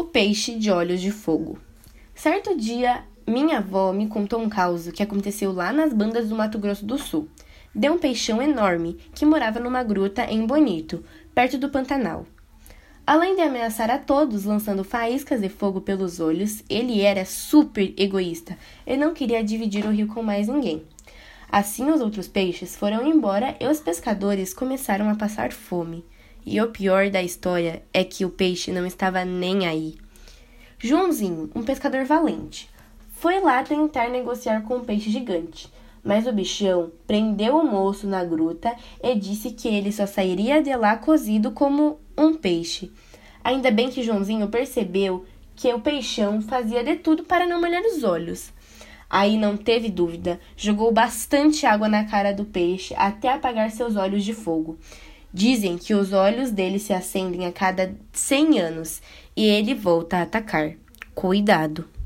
O peixe de olhos de fogo. Certo dia, minha avó me contou um caso que aconteceu lá nas bandas do Mato Grosso do Sul. Deu um peixão enorme que morava numa gruta em Bonito, perto do Pantanal. Além de ameaçar a todos lançando faíscas de fogo pelos olhos, ele era super egoísta e não queria dividir o rio com mais ninguém. Assim, os outros peixes foram embora e os pescadores começaram a passar fome. E o pior da história é que o peixe não estava nem aí. Joãozinho, um pescador valente, foi lá tentar negociar com o um peixe gigante, mas o bichão prendeu o moço na gruta e disse que ele só sairia de lá cozido como um peixe. Ainda bem que Joãozinho percebeu que o peixão fazia de tudo para não molhar os olhos. Aí não teve dúvida, jogou bastante água na cara do peixe até apagar seus olhos de fogo. Dizem que os olhos dele se acendem a cada 100 anos e ele volta a atacar. Cuidado!